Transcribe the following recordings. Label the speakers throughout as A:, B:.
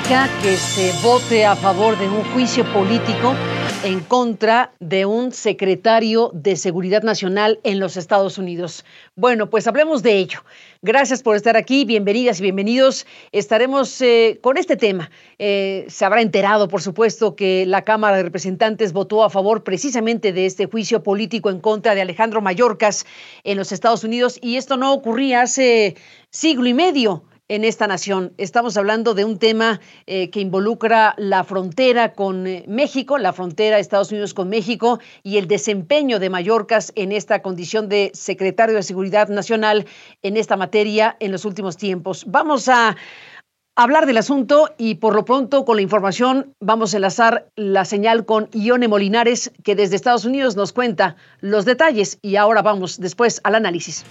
A: Que se vote a favor de un juicio político en contra de un secretario de Seguridad Nacional en los Estados Unidos? Bueno, pues hablemos de ello. Gracias por estar aquí, bienvenidas y bienvenidos. Estaremos eh, con este tema. Eh, se habrá enterado, por supuesto, que la Cámara de Representantes votó a favor precisamente de este juicio político en contra de Alejandro Mayorkas en los Estados Unidos y esto no ocurría hace siglo y medio en esta nación. Estamos hablando de un tema eh, que involucra la frontera con eh, México, la frontera Estados Unidos con México y el desempeño de Mallorcas en esta condición de secretario de Seguridad Nacional en esta materia en los últimos tiempos. Vamos a hablar del asunto y por lo pronto con la información vamos a enlazar la señal con Ione Molinares que desde Estados Unidos nos cuenta los detalles y ahora vamos después al análisis.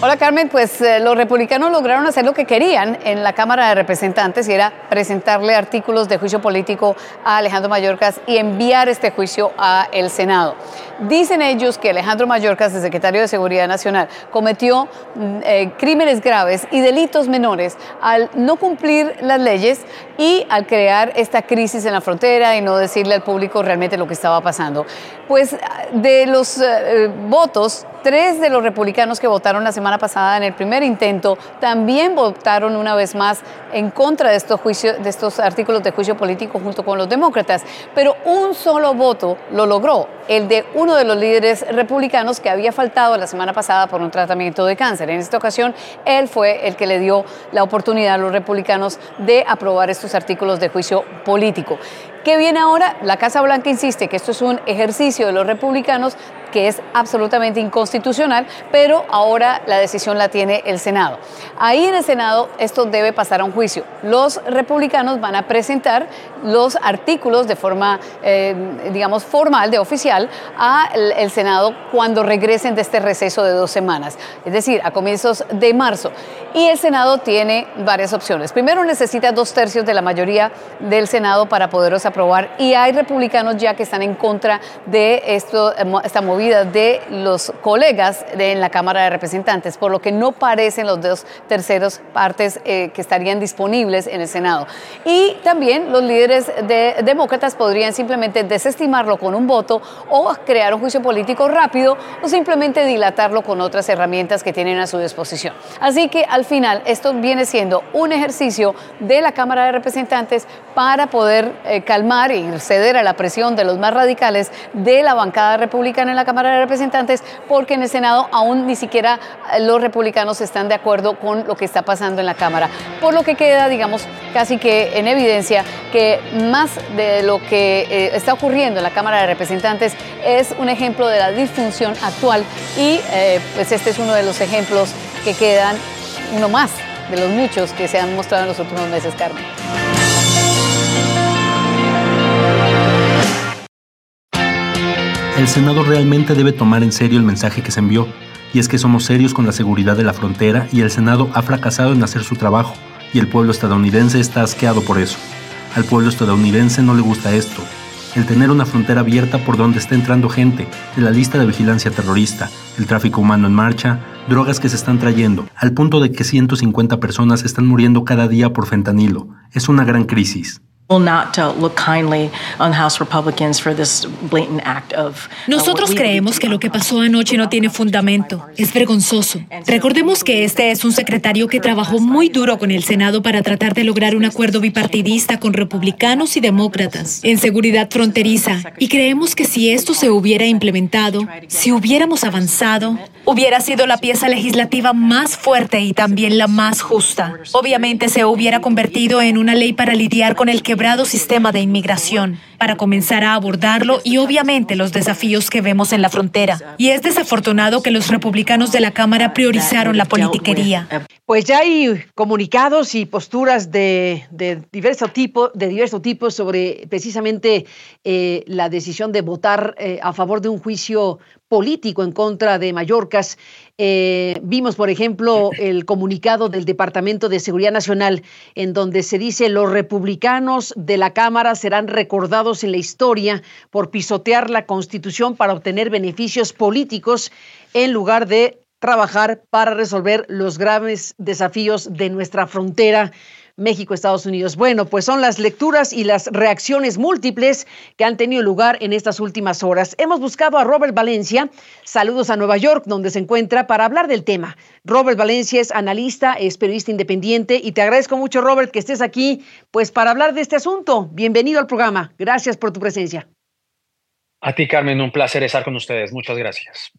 B: Hola Carmen, pues eh, los republicanos lograron hacer lo que querían en la Cámara de Representantes y era presentarle artículos de juicio político a Alejandro Mayorkas y enviar este juicio a el Senado. Dicen ellos que Alejandro Mayorkas, el secretario de Seguridad Nacional, cometió mm, eh, crímenes graves y delitos menores al no cumplir las leyes y al crear esta crisis en la frontera y no decirle al público realmente lo que estaba pasando. Pues de los eh, votos, tres de los republicanos que votaron la semana pasada en el primer intento también votaron una vez más en contra de estos, artículos de juicio político junto con los demócratas, pero un solo voto lo logró, el de uno de los líderes republicanos que había faltado la semana pasada por un tratamiento de cáncer. En esta ocasión, él fue el que le dio la oportunidad a los republicanos de aprobar estos artículos de juicio político. ¿Qué viene ahora? La Casa Blanca insiste que esto es un ejercicio de los republicanos que es absolutamente inconstitucional, pero ahora la decisión la tiene el Senado. Ahí en el Senado esto debe pasar a un juicio. Los republicanos van a presentar los artículos de forma, eh, digamos, formal, de oficial, al Senado cuando regresen de este receso de dos semanas, es decir, a comienzos de marzo. Y el Senado tiene varias opciones. Primero necesita dos tercios de la mayoría del Senado para poderlos aprobar y hay republicanos ya que están en contra de esto, esta movida de los colegas de, en la Cámara de Representantes, por lo que no parecen los dos terceros partes eh, que estarían disponibles en el Senado. Y también los líderes de, demócratas podrían simplemente desestimarlo con un voto o crear un juicio político rápido o simplemente dilatarlo con otras herramientas que tienen a su disposición. Así que al final esto viene siendo un ejercicio de la Cámara de Representantes para poder eh, calmar y ceder a la presión de los más radicales de la bancada republicana en la Cámara de Representantes, porque en el Senado aún ni siquiera eh, los republicanos están de acuerdo con lo que está pasando en la Cámara. Por lo que queda, digamos, casi que en evidencia que más de lo que eh, está ocurriendo en la Cámara de Representantes es un ejemplo de la disfunción actual y pues este es uno de los ejemplos que quedan uno más de los muchos que se han mostrado en los últimos meses, Carmen.
C: El Senado realmente debe tomar en serio el mensaje que se envió, y es que somos serios con la seguridad de la frontera y el Senado ha fracasado en hacer su trabajo, y el pueblo estadounidense está asqueado por eso. Al pueblo estadounidense no le gusta esto, el tener una frontera abierta por donde está entrando gente, de la lista de vigilancia terrorista, el tráfico humano en marcha, drogas que se están trayendo, al punto de que 150 personas están muriendo cada día por fentanilo. Es una gran crisis.
D: Nosotros creemos que lo que pasó anoche no tiene fundamento. Es vergonzoso. Recordemos que este es un secretario que trabajó muy duro con el Senado para tratar de lograr un acuerdo bipartidista con republicanos y demócratas en seguridad fronteriza. Y creemos que si esto se hubiera implementado, si hubiéramos avanzado, hubiera sido la pieza legislativa más fuerte y también la más justa. Obviamente se hubiera convertido en una ley para lidiar con el sistema de inmigración, para comenzar a abordarlo y obviamente los desafíos que vemos en la frontera. Y es desafortunado que los republicanos de la Cámara priorizaron la politiquería.
A: Pues ya hay comunicados y posturas de, diverso tipo, de diverso tipo sobre precisamente eh, la decisión de votar eh, a favor de un juicio político en contra de Mallorcas. Eh, vimos, por ejemplo, el comunicado del Departamento de Seguridad Nacional, en donde se dice los republicanos de la Cámara serán recordados en la historia por pisotear la Constitución para obtener beneficios políticos en lugar de trabajar para resolver los graves desafíos de nuestra frontera México, Estados Unidos. Bueno, pues son las lecturas y las reacciones múltiples que han tenido lugar en estas últimas horas. Hemos buscado a Robert Valencia, saludos a Nueva York, donde se encuentra, para hablar del tema. Robert Valencia es analista, es periodista independiente y te agradezco mucho, Robert, que estés aquí, pues para hablar de este asunto. Bienvenido al programa. Gracias por tu presencia.
E: A ti, Carmen, un placer estar con ustedes. Muchas gracias.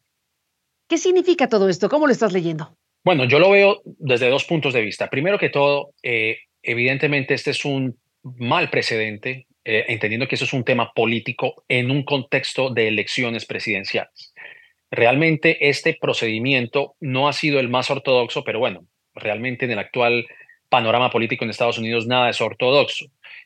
A: ¿Qué significa todo esto? ¿Cómo lo estás leyendo?
E: Bueno, yo lo veo desde dos puntos de vista. Primero que todo, eh, evidentemente este es un mal precedente, eh, entendiendo que eso es un tema político en un contexto de elecciones presidenciales. Realmente este procedimiento no ha sido el más ortodoxo, pero bueno, realmente en el actual panorama político en Estados Unidos nada es ortodoxo.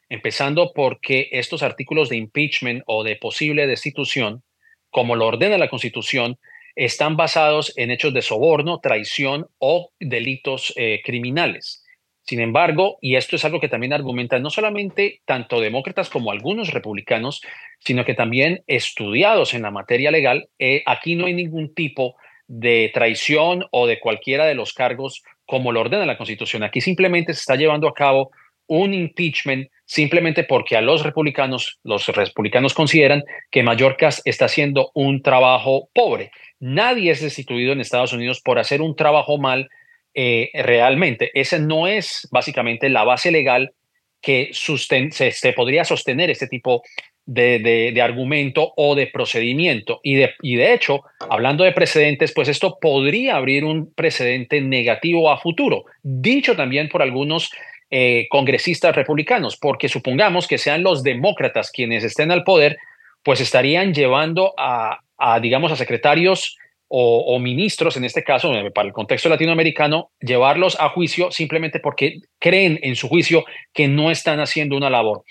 E: Empezando porque estos artículos de impeachment o de posible destitución, como lo ordena la Constitución, están basados en hechos de soborno, traición o delitos eh, criminales. Sin embargo, y esto es algo que también argumentan no solamente tanto demócratas como algunos republicanos, sino que también estudiados en la materia legal, eh, aquí no hay ningún tipo de traición o de cualquiera de los cargos como lo ordena la Constitución. Aquí simplemente se está llevando a cabo un impeachment simplemente porque a los republicanos, los republicanos consideran que Mallorcas está haciendo un trabajo pobre. Nadie es destituido en Estados Unidos por hacer un trabajo mal eh, realmente. Esa no es básicamente la base legal que se, podría sostener este tipo de, argumento o de procedimiento. Y de, y de hecho, hablando de precedentes, pues esto podría abrir un precedente negativo a futuro, dicho también por algunos eh, congresistas republicanos, porque supongamos que sean los demócratas quienes estén al poder, pues estarían llevando a digamos, a secretarios o, ministros, en este caso, eh, para el contexto latinoamericano, llevarlos a juicio simplemente porque creen en su juicio que no están haciendo una labor.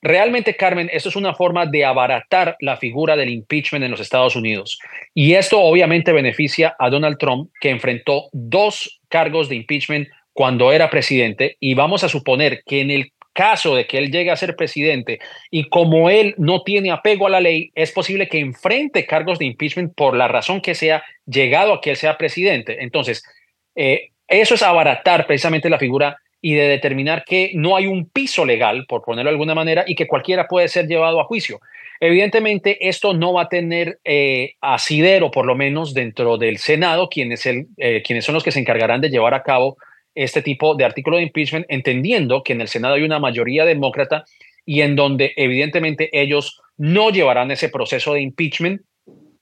E: Realmente, Carmen, esto es una forma de abaratar la figura del impeachment en los Estados Unidos. Y esto obviamente beneficia a Donald Trump, que enfrentó dos cargos de impeachment cuando era presidente. Y vamos a suponer que en el caso de que él llegue a ser presidente y como él no tiene apego a la ley, es posible que enfrente cargos de impeachment por la razón que sea llegado a que él sea presidente. Entonces, eh, eso es abaratar precisamente la figura y de determinar que no hay un piso legal, por ponerlo de alguna manera, y que cualquiera puede ser llevado a juicio. Evidentemente, esto no va a tener eh, asidero, por lo menos dentro del Senado, quienes, el, eh, quienes son los que se encargarán de llevar a cabo este tipo de artículo de impeachment, entendiendo que en el Senado hay una mayoría demócrata y en donde evidentemente ellos no llevarán ese proceso de impeachment,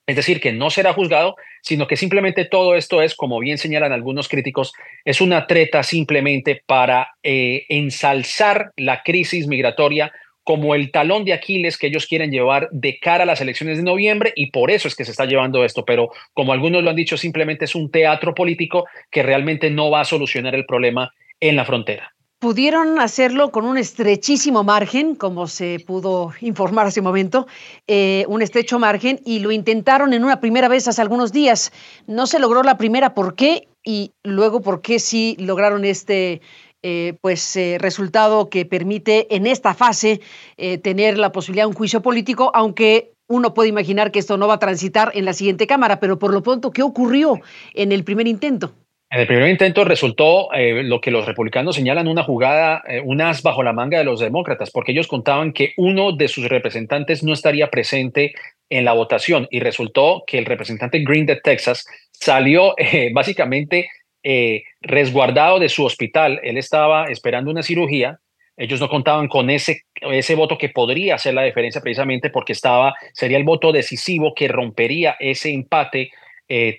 E: es decir, que no será juzgado, sino que simplemente todo esto es, como bien señalan algunos críticos, es una treta simplemente para eh, ensalzar la crisis migratoria como el talón de Aquiles que ellos quieren llevar de cara a las elecciones de noviembre y por eso es que se está llevando esto, pero como algunos lo han dicho, simplemente es un teatro político que realmente no va a solucionar el problema en la frontera.
A: Pudieron hacerlo con un estrechísimo margen, como se pudo informar hace un momento, eh, un estrecho margen, y lo intentaron en una primera vez hace algunos días. No se logró la primera, ¿por qué? Y luego, ¿por qué sí lograron este, eh, pues eh, resultado que permite en esta fase eh, tener la posibilidad de un juicio político, aunque uno puede imaginar que esto no va a transitar en la siguiente Cámara, pero por lo pronto, ¿qué ocurrió en el primer intento?
E: En el primer intento resultó lo que los republicanos señalan una jugada, unas bajo la manga de los demócratas, porque ellos contaban que uno de sus representantes no estaría presente en la votación y resultó que el representante Green de Texas salió básicamente eh, resguardado de su hospital. Él estaba esperando una cirugía. Ellos no contaban con ese, ese voto que podría hacer la diferencia precisamente porque estaba, sería el voto decisivo que rompería ese empate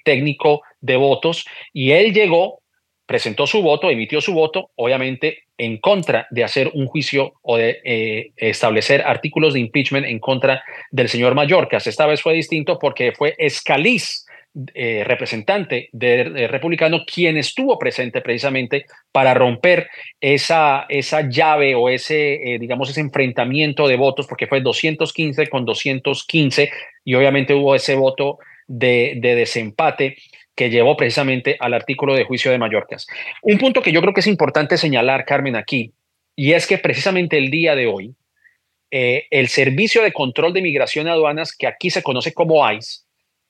E: técnico de votos y él llegó presentó su voto, emitió su voto, obviamente en contra de hacer un juicio o de eh, establecer artículos de impeachment en contra del señor Mallorcas. Esta vez fue distinto porque fue Escaliz, eh, representante de, republicano, quien estuvo presente precisamente para romper esa, esa llave o ese, eh, digamos, ese enfrentamiento de votos, porque fue 215 con 215 y obviamente hubo ese voto de, de desempate que llevó precisamente al artículo de juicio de Mallorcas. Un punto que yo creo que es importante señalar, Carmen, aquí, y es que precisamente el día de hoy, eh, el Servicio de Control de Migración y Aduanas, que aquí se conoce como ICE,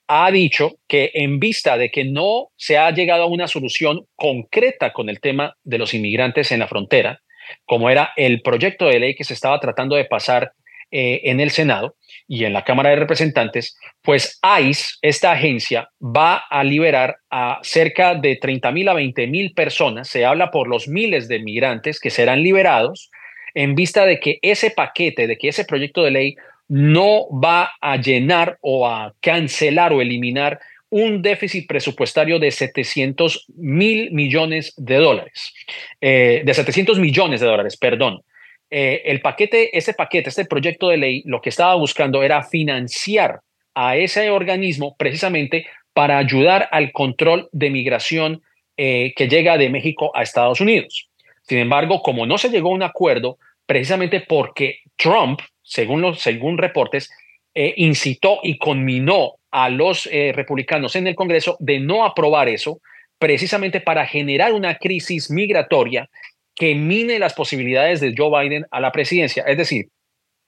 E: ha dicho que en vista de que no se ha llegado a una solución concreta con el tema de los inmigrantes en la frontera, como era el proyecto de ley que se estaba tratando de pasar eh, en el Senado y en la Cámara de Representantes, pues ICE, esta agencia, va a liberar a cerca de 30 mil a 20 mil personas. Se habla por los miles de migrantes que serán liberados en vista de que ese paquete, de que ese proyecto de ley no va a llenar o a cancelar o eliminar un déficit presupuestario de 700 mil millones de dólares, eh, de 700 millones de dólares, perdón. Eh, el paquete, ese paquete, este proyecto de ley, lo que estaba buscando era financiar a ese organismo precisamente para ayudar al control de migración eh, que llega de México a Estados Unidos. Sin embargo, como no se llegó a un acuerdo, precisamente porque Trump, según los según reportes, eh, incitó y conminó a los republicanos en el Congreso de no aprobar eso, precisamente para generar una crisis migratoria que mine las posibilidades de Joe Biden a la presidencia. Es decir,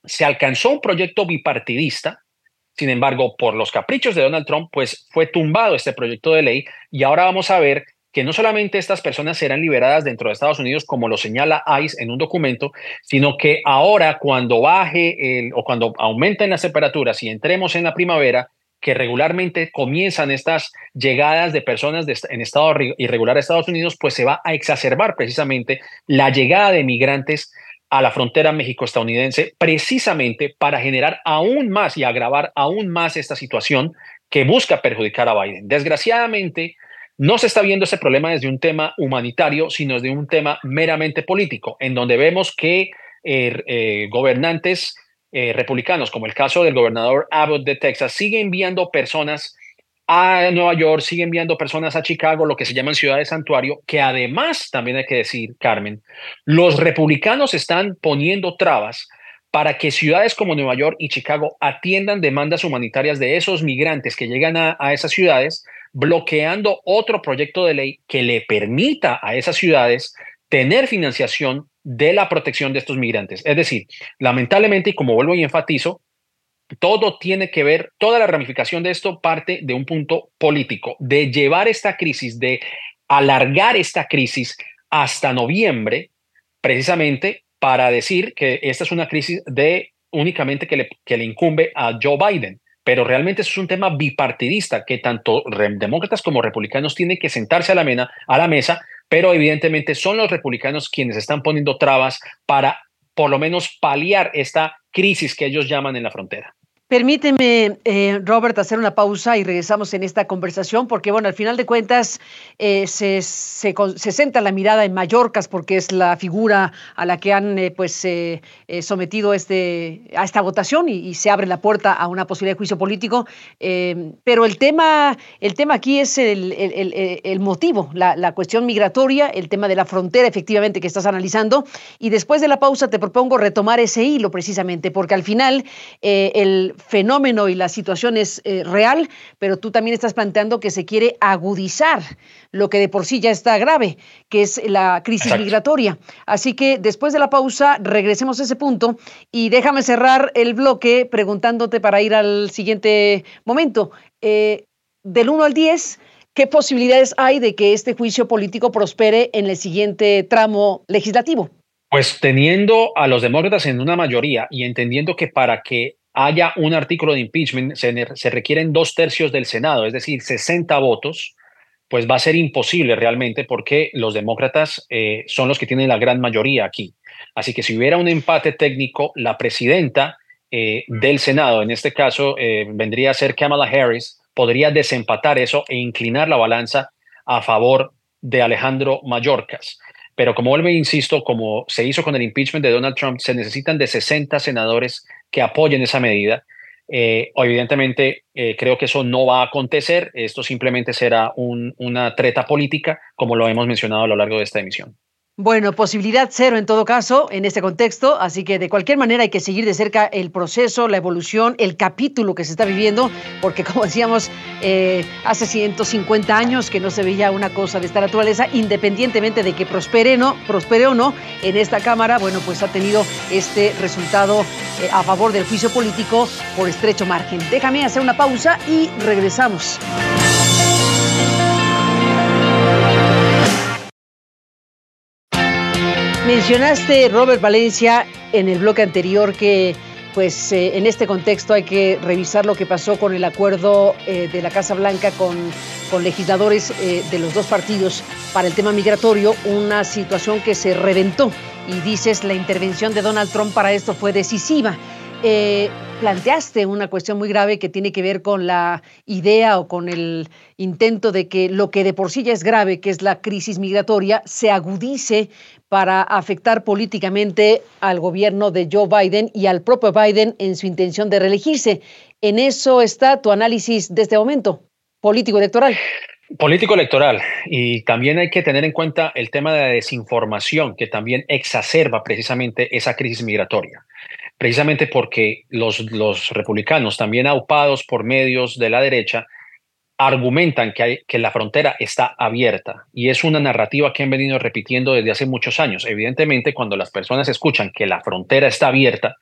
E: se alcanzó un proyecto bipartidista, sin embargo, por los caprichos de Donald Trump, pues fue tumbado este proyecto de ley y ahora vamos a ver que no solamente estas personas serán liberadas dentro de Estados Unidos, como lo señala ICE en un documento, sino que ahora cuando baje el, o cuando aumenten las temperaturas y entremos en la primavera, que regularmente comienzan estas llegadas de personas en estado irregular a Estados Unidos, pues se va a exacerbar precisamente la llegada de migrantes a la frontera México-estadounidense, precisamente para generar aún más y agravar aún más esta situación que busca perjudicar a Biden. Desgraciadamente, no se está viendo ese problema desde un tema humanitario, sino desde un tema meramente político, en donde vemos que eh, eh, gobernantes eh, republicanos, como el caso del gobernador Abbott de Texas, sigue enviando personas a Nueva York, sigue enviando personas a Chicago, lo que se llaman ciudades santuario, que además, también hay que decir, Carmen, los republicanos están poniendo trabas para que ciudades como Nueva York y Chicago atiendan demandas humanitarias de esos migrantes que llegan a, a esas ciudades, bloqueando otro proyecto de ley que le permita a esas ciudades tener financiación de la protección de estos migrantes. Es decir, lamentablemente, y como vuelvo y enfatizo, todo tiene que ver, toda la ramificación de esto parte de un punto político, de llevar esta crisis, de alargar esta crisis hasta noviembre, precisamente para decir que esta es una crisis de únicamente que le, que le incumbe a Joe Biden. Pero realmente es un tema bipartidista que tanto demócratas como republicanos tienen que sentarse a la, a la mesa pero evidentemente son los republicanos quienes están poniendo trabas para por lo menos paliar esta crisis que ellos llaman en la frontera.
A: Permíteme, eh, Robert, hacer una pausa y regresamos en esta conversación, porque, bueno, al final de cuentas eh, se, se, se, centra la mirada en Mallorcas, porque es la figura a la que han eh, pues, sometido este, a esta votación y, se abre la puerta a una posibilidad de juicio político. pero el tema, el tema aquí es el, el, el motivo, la, la, cuestión migratoria, el tema de la frontera, efectivamente, que estás analizando. Y después de la pausa te propongo retomar ese hilo, precisamente, porque al final el fenómeno y la situación es eh, real, pero tú también estás planteando que se quiere agudizar lo que de por sí ya está grave, que es la crisis migratoria. Así que después de la pausa, regresemos a ese punto y déjame cerrar el bloque preguntándote para ir al siguiente momento. Eh, del 1 al 10, ¿qué posibilidades hay de que este juicio político prospere en el siguiente tramo legislativo?
E: Pues teniendo a los demócratas en una mayoría y entendiendo que para que haya un artículo de impeachment, se, requieren dos tercios del Senado, es decir, 60 votos, pues va a ser imposible realmente porque los demócratas eh, son los que tienen la gran mayoría aquí. Así que si hubiera un empate técnico, la presidenta eh, del Senado, en este caso eh, vendría a ser Kamala Harris, podría desempatar eso e inclinar la balanza a favor de Alejandro Mayorkas. Pero como vuelvo e insisto, como se hizo con el impeachment de Donald Trump, se necesitan de 60 senadores que apoyen esa medida. Eh, evidentemente, eh, creo que eso no va a acontecer. Esto simplemente será una treta política, como lo hemos mencionado a lo largo de esta emisión.
A: Bueno, posibilidad cero en todo caso en este contexto, así que de cualquier manera hay que seguir de cerca el proceso, la evolución, el capítulo que se está viviendo, porque como decíamos, eh, hace 150 años que no se veía una cosa de esta naturaleza, independientemente de que prospere, no, prospere o no, en esta Cámara, bueno, pues ha tenido este resultado eh, a favor del juicio político por estrecho margen. Déjame hacer una pausa y regresamos. Mencionaste, Robert Valencia, en el bloque anterior que pues eh, en este contexto hay que revisar lo que pasó con el acuerdo eh, de la Casa Blanca con, con legisladores eh, de los dos partidos para el tema migratorio, una situación que se reventó. Y dices, la intervención de Donald Trump para esto fue decisiva. Planteaste una cuestión muy grave que tiene que ver con la idea o con el intento de que lo que de por sí ya es grave, que es la crisis migratoria, se agudice para afectar políticamente al gobierno de Joe Biden y al propio Biden en su intención de reelegirse. En eso está tu análisis de este momento, político electoral.
E: Político electoral. Y también hay que tener en cuenta el tema de la desinformación, que también exacerba precisamente esa crisis migratoria. Precisamente porque los, republicanos, también aupados por medios de la derecha, argumentan que la frontera está abierta y es una narrativa que han venido repitiendo desde hace muchos años. Evidentemente, cuando las personas escuchan que la frontera está abierta,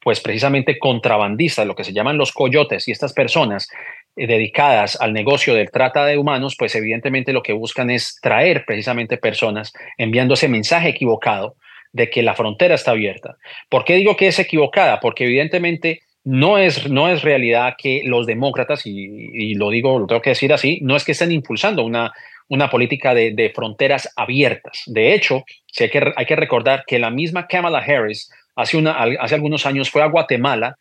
E: pues precisamente contrabandistas, lo que se llaman los coyotes y estas personas eh, dedicadas al negocio del trata de humanos, pues evidentemente lo que buscan es traer precisamente personas enviando ese mensaje equivocado de que la frontera está abierta. ¿Por qué digo que es equivocada? Porque evidentemente no es, no es realidad que los demócratas, y, lo digo, lo tengo que decir así, no es que estén impulsando una, una política de, fronteras abiertas. De hecho, hay, que, hay que recordar que la misma Kamala Harris hace, una, hace algunos años fue a Guatemala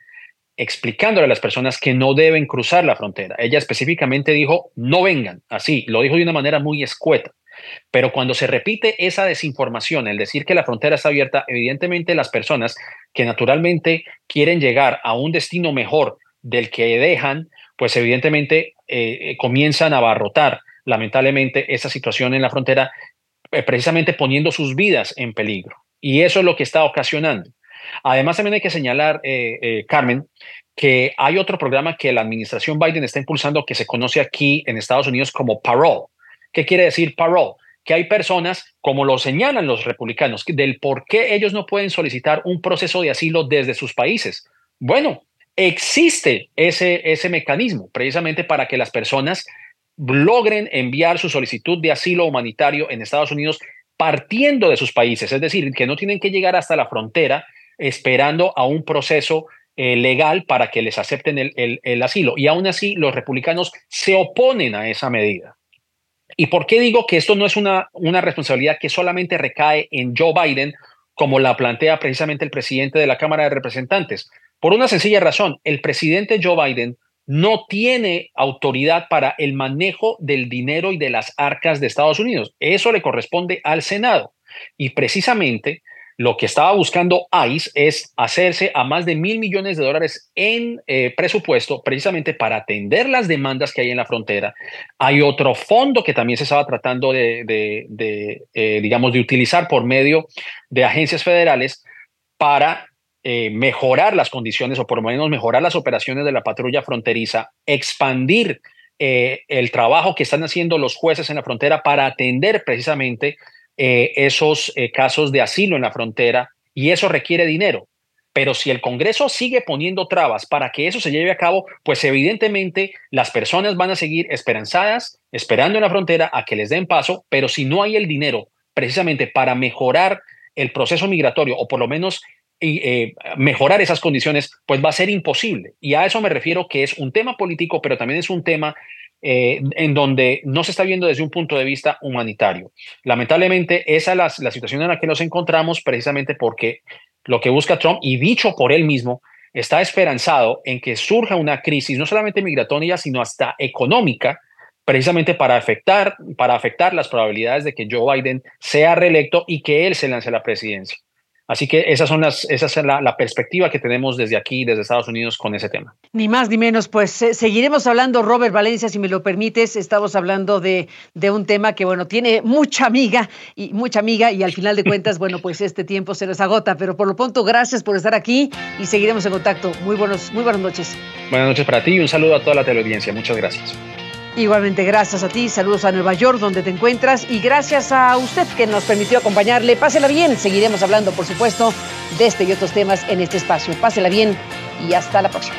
E: explicándole a las personas que no deben cruzar la frontera. Ella específicamente dijo, no vengan, así, lo dijo de una manera muy escueta. Pero cuando se repite esa desinformación, el decir que la frontera está abierta, evidentemente las personas que naturalmente quieren llegar a un destino mejor del que dejan, pues evidentemente eh, eh, comienzan a abarrotar lamentablemente esa situación en la frontera, eh, precisamente poniendo sus vidas en peligro. Y eso es lo que está ocasionando. Además, también hay que señalar, Carmen, que hay otro programa que la administración Biden está impulsando que se conoce aquí en Estados Unidos como Parole. ¿Qué quiere decir parole? Que hay personas, como lo señalan los republicanos, del por qué ellos no pueden solicitar un proceso de asilo desde sus países. Bueno, existe ese, ese mecanismo precisamente para que las personas logren enviar su solicitud de asilo humanitario en Estados Unidos partiendo de sus países, es decir, que no tienen que llegar hasta la frontera esperando a un proceso eh, legal para que les acepten el, el asilo. Y aún así, los republicanos se oponen a esa medida. ¿Y por qué digo que esto no es una, una responsabilidad que solamente recae en Joe Biden, como la plantea precisamente el presidente de la Cámara de Representantes? Por una sencilla razón, el presidente Joe Biden no tiene autoridad para el manejo del dinero y de las arcas de Estados Unidos. Eso le corresponde al Senado. Y precisamente lo que estaba buscando ICE es hacerse a más de mil millones de dólares en eh, presupuesto precisamente para atender las demandas que hay en la frontera. Hay otro fondo que también se estaba tratando de, eh, digamos, de utilizar por medio de agencias federales para eh, mejorar las condiciones o por lo menos mejorar las operaciones de la patrulla fronteriza, expandir el trabajo que están haciendo los jueces en la frontera para atender precisamente eh, esos eh, casos de asilo en la frontera y eso requiere dinero. Pero si el Congreso sigue poniendo trabas para que eso se lleve a cabo, pues evidentemente las personas van a seguir esperanzadas, esperando en la frontera a que les den paso, pero si no hay el dinero precisamente para mejorar el proceso migratorio o por lo menos eh, mejorar esas condiciones, pues va a ser imposible. Y a eso me refiero que es un tema político, pero también es un tema eh, en donde no se está viendo desde un punto de vista humanitario. Lamentablemente, esa es la, situación en la que nos encontramos precisamente porque lo que busca Trump, y dicho por él mismo, está esperanzado en que surja una crisis no solamente migratoria, sino hasta económica, precisamente para afectar, para afectar las probabilidades de que Joe Biden sea reelecto y que él se lance a la presidencia. Así que esas son las, esa es la, perspectiva que tenemos desde aquí, desde Estados Unidos, con ese tema.
A: Ni más ni menos, pues eh, seguiremos hablando, Robert Valencia, si me lo permites. Estamos hablando de, de, un tema que, bueno, tiene mucha amiga y mucha amiga, y al final de cuentas, bueno, pues este tiempo se nos agota. Pero por lo pronto, gracias por estar aquí y seguiremos en contacto. Muy, buenos, muy buenas noches.
E: Buenas noches para ti y un saludo a toda la teleaudiencia. Muchas gracias.
A: Igualmente, gracias a ti, saludos a Nueva York, donde te encuentras, y gracias a usted que nos permitió acompañarle. Pásela bien, seguiremos hablando, por supuesto, de este y otros temas en este espacio. Pásela bien y hasta la próxima.